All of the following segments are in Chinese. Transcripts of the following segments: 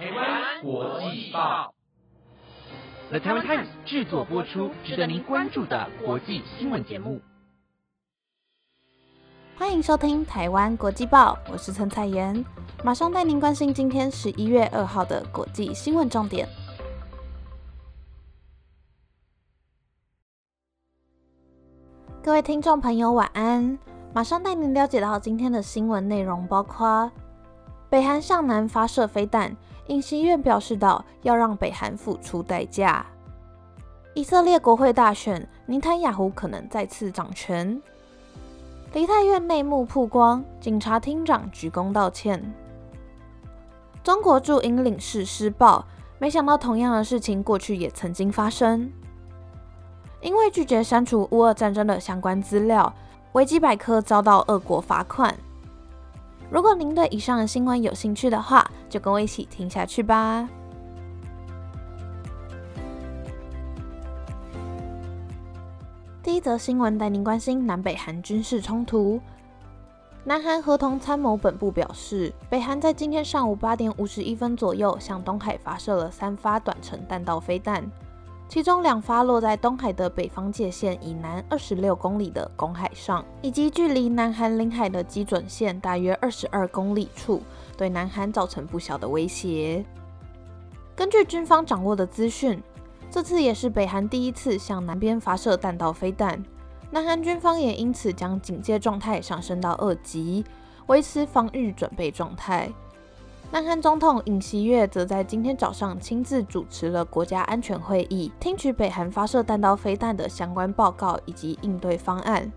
台湾国际报，The Taiwan Times 制作播出，值得您关注的国际新闻节目。欢迎收听台湾国际报，我是陈彩妍，马上带您关心今天十一月二号的国际新闻重点。各位听众朋友，晚安！马上带您了解到今天的新闻内容，包括北韩向南发射飞弹，尹锡悦表示到要让北韩付出代价。以色列国会大选，尼坦雅胡可能再次掌权。梨泰院内幕曝光，警察厅长鞠躬道歉。中国驻英领事施暴，没想到同样的事情过去也曾经发生。因为拒绝删除乌俄战争的相关资料，维基百科遭到俄国罚款。如果您对以上的新闻有兴趣的话，就跟我一起听下去吧。第一则新闻带您关心南北韩军事冲突。南韩合同参谋本部表示，北韩在今天上午八点五十一分左右向东海发射了三发短程弹道飞弹，其中两发落在东海的北方界线以南二十六公里的公海上，以及距离南韩领海的基准线大约二十二公里处，对南韩造成不小的威胁。根据军方掌握的资讯。这次也是北韩第一次向南边发射弹道飞弹，南韩军方也因此将警戒状态上升到二级，维持防御准备状态。南韩总统尹锡悦则在今天早上亲自主持了国家安全会议，听取北韩发射弹道飞弹的相关报告以及应对方案。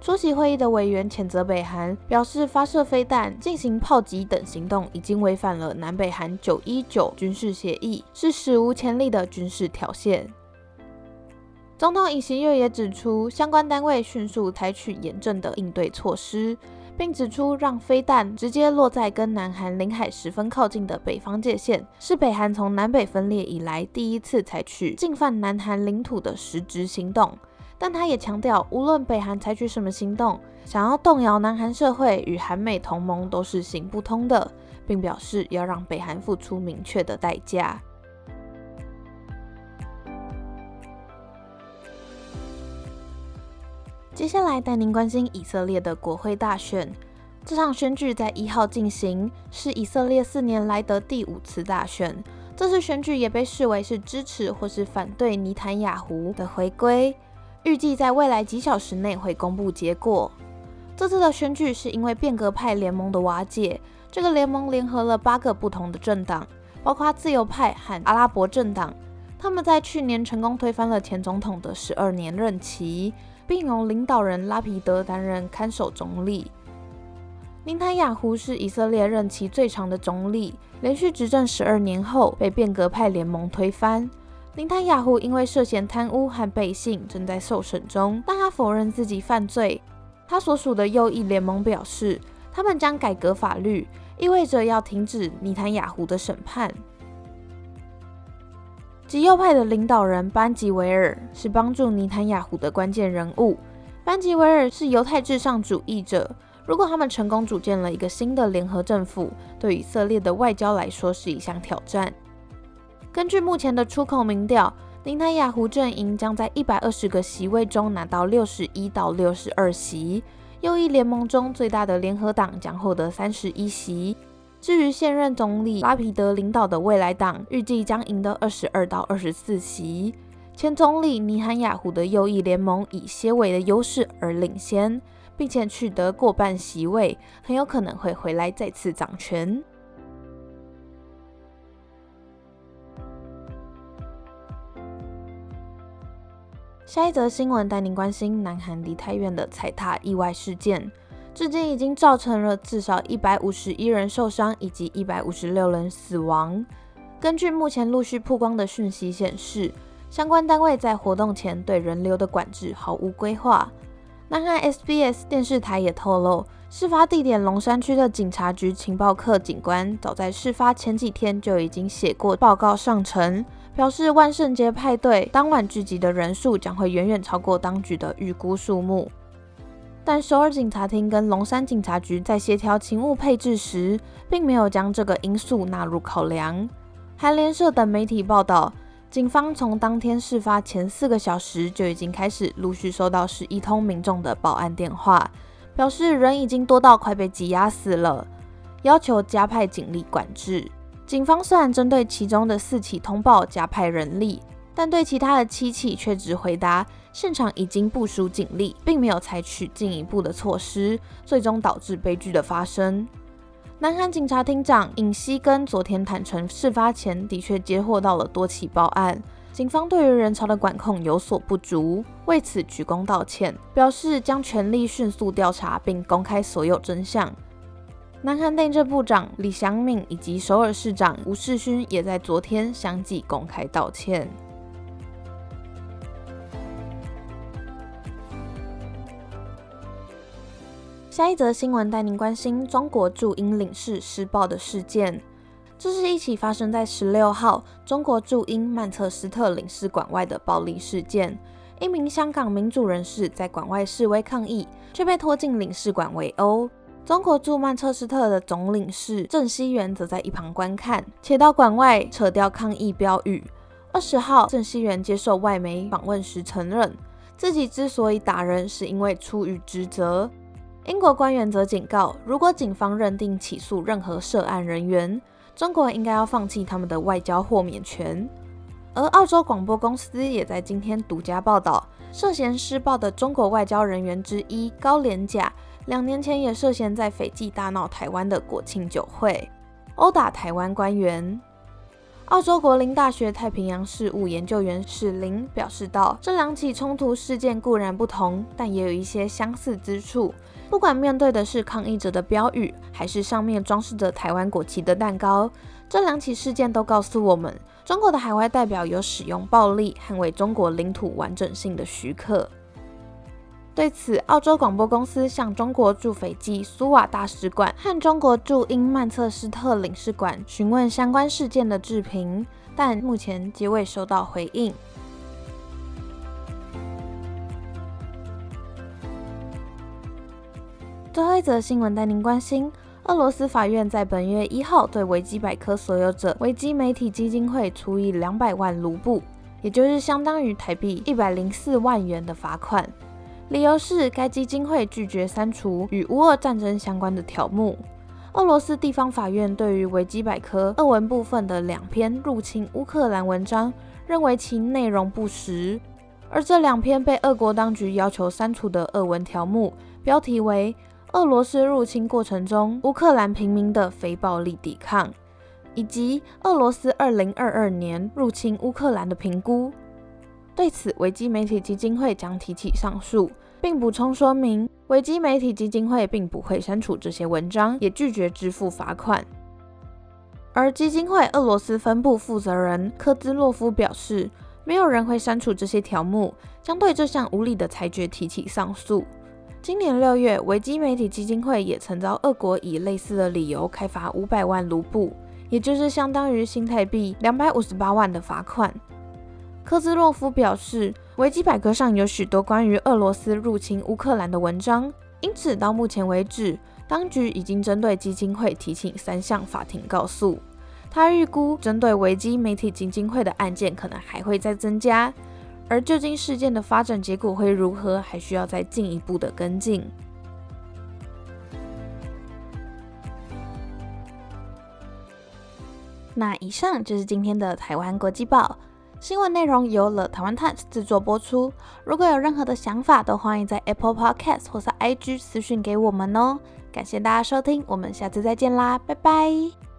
出席会议的委员谴责北韩，表示发射飞弹、进行炮击等行动已经违反了南北韩九一九军事协议，是史无前例的军事挑衅。总统尹锡悦也指出，相关单位迅速采取严正的应对措施，并指出让飞弹直接落在跟南韩领海十分靠近的北方界线，是北韩从南北分裂以来第一次采取进犯南韩领土的实质行动。但他也强调，无论北韩采取什么行动，想要动摇南韩社会与韩美同盟都是行不通的，并表示要让北韩付出明确的代价。接下来带您关心以色列的国会大选，这场选举在一号进行，是以色列四年来的第五次大选。这次选举也被视为是支持或是反对尼坦雅胡的回归。预计在未来几小时内会公布结果。这次的选举是因为变革派联盟的瓦解，这个联盟联合了八个不同的政党，包括自由派和阿拉伯政党。他们在去年成功推翻了前总统的十二年任期，并由领导人拉皮德担任看守总理。林坦雅胡是以色列任期最长的总理，连续执政十二年后被变革派联盟推翻。林坦雅胡因为涉嫌贪污和背信，正在受审中，但他否认自己犯罪。他所属的右翼联盟表示，他们将改革法律，意味着要停止尼坦雅胡的审判。极右派的领导人班吉维尔是帮助尼坦雅胡的关键人物。班吉维尔是犹太至上主义者，如果他们成功组建了一个新的联合政府，对以色列的外交来说是一项挑战。根据目前的出口民调，林泰雅胡阵营将在一百二十个席位中拿到六十一到六十二席，右翼联盟中最大的联合党将获得三十一席。至于现任总理拉皮德领导的未来党，预计将赢得二十二到二十四席。前总理尼罕雅胡的右翼联盟以些微的优势而领先，并且取得过半席位，很有可能会回来再次掌权。下一则新闻带您关心南韩梨泰院的踩踏意外事件，至今已经造成了至少一百五十一人受伤，以及一百五十六人死亡。根据目前陆续曝光的讯息显示，相关单位在活动前对人流的管制毫无规划。南韩 SBS 电视台也透露，事发地点龙山区的警察局情报课警官，早在事发前几天就已经写过报告上呈。表示万圣节派对当晚聚集的人数将会远远超过当局的预估数目，但首尔警察厅跟龙山警察局在协调勤务配置时，并没有将这个因素纳入考量。韩联社等媒体报道，警方从当天事发前四个小时就已经开始陆续收到十一通民众的报案电话，表示人已经多到快被挤压死了，要求加派警力管制。警方虽然针对其中的四起通报加派人力，但对其他的七起却只回答现场已经部署警力，并没有采取进一步的措施，最终导致悲剧的发生。南韩警察厅长尹锡根昨天坦诚，事发前的确接获到了多起报案，警方对于人潮的管控有所不足，为此鞠躬道歉，表示将全力迅速调查并公开所有真相。南韩内政部长李祥敏以及首尔市长吴世勋也在昨天相继公开道歉。下一则新闻带您关心中国驻英领事施暴的事件。这是一起发生在十六号中国驻英曼彻斯特领事馆外的暴力事件。一名香港民主人士在馆外示威抗议，却被拖进领事馆围殴。中国驻曼彻斯特的总领事郑熙元则在一旁观看，且到馆外扯掉抗议标语。二十号，郑熙元接受外媒访问时承认，自己之所以打人，是因为出于职责。英国官员则警告，如果警方认定起诉任何涉案人员，中国应该要放弃他们的外交豁免权。而澳洲广播公司也在今天独家报道，涉嫌施暴的中国外交人员之一高连甲，两年前也涉嫌在斐济大闹台湾的国庆酒会，殴打台湾官员。澳洲国林大学太平洋事务研究员史林表示道：“这两起冲突事件固然不同，但也有一些相似之处。不管面对的是抗议者的标语，还是上面装饰着台湾国旗的蛋糕，这两起事件都告诉我们，中国的海外代表有使用暴力捍卫中国领土完整性的许可。”对此，澳洲广播公司向中国驻斐济苏瓦大使馆和中国驻英曼彻斯特领事馆询问相关事件的置评，但目前皆未收到回应。最后一则新闻带您关心：俄罗斯法院在本月一号对维基百科所有者维基媒体基金会处以两百万卢布，也就是相当于台币一百零四万元的罚款。理由是该基金会拒绝删除与乌俄战争相关的条目。俄罗斯地方法院对于维基百科俄文部分的两篇入侵乌克兰文章，认为其内容不实。而这两篇被俄国当局要求删除的俄文条目，标题为《俄罗斯入侵过程中乌克兰平民的非暴力抵抗》，以及《俄罗斯2022年入侵乌克兰的评估》。对此，维基媒体基金会将提起上诉，并补充说明，维基媒体基金会并不会删除这些文章，也拒绝支付罚款。而基金会俄罗斯分部负责人科兹洛夫表示，没有人会删除这些条目，将对这项无理的裁决提起上诉。今年六月，维基媒体基金会也曾遭俄国以类似的理由开罚五百万卢布，也就是相当于新台币两百五十八万的罚款。科兹洛夫表示，维基百科上有许多关于俄罗斯入侵乌克兰的文章，因此到目前为止，当局已经针对基金会提起三项法庭告诉。他预估，针对维基媒体基金会的案件可能还会再增加，而究竟事件的发展结果会如何，还需要再进一步的跟进。那以上就是今天的台湾国际报。新闻内容由了台湾 Times 制作播出。如果有任何的想法，都欢迎在 Apple Podcast 或是 IG 私讯给我们哦。感谢大家收听，我们下次再见啦，拜拜。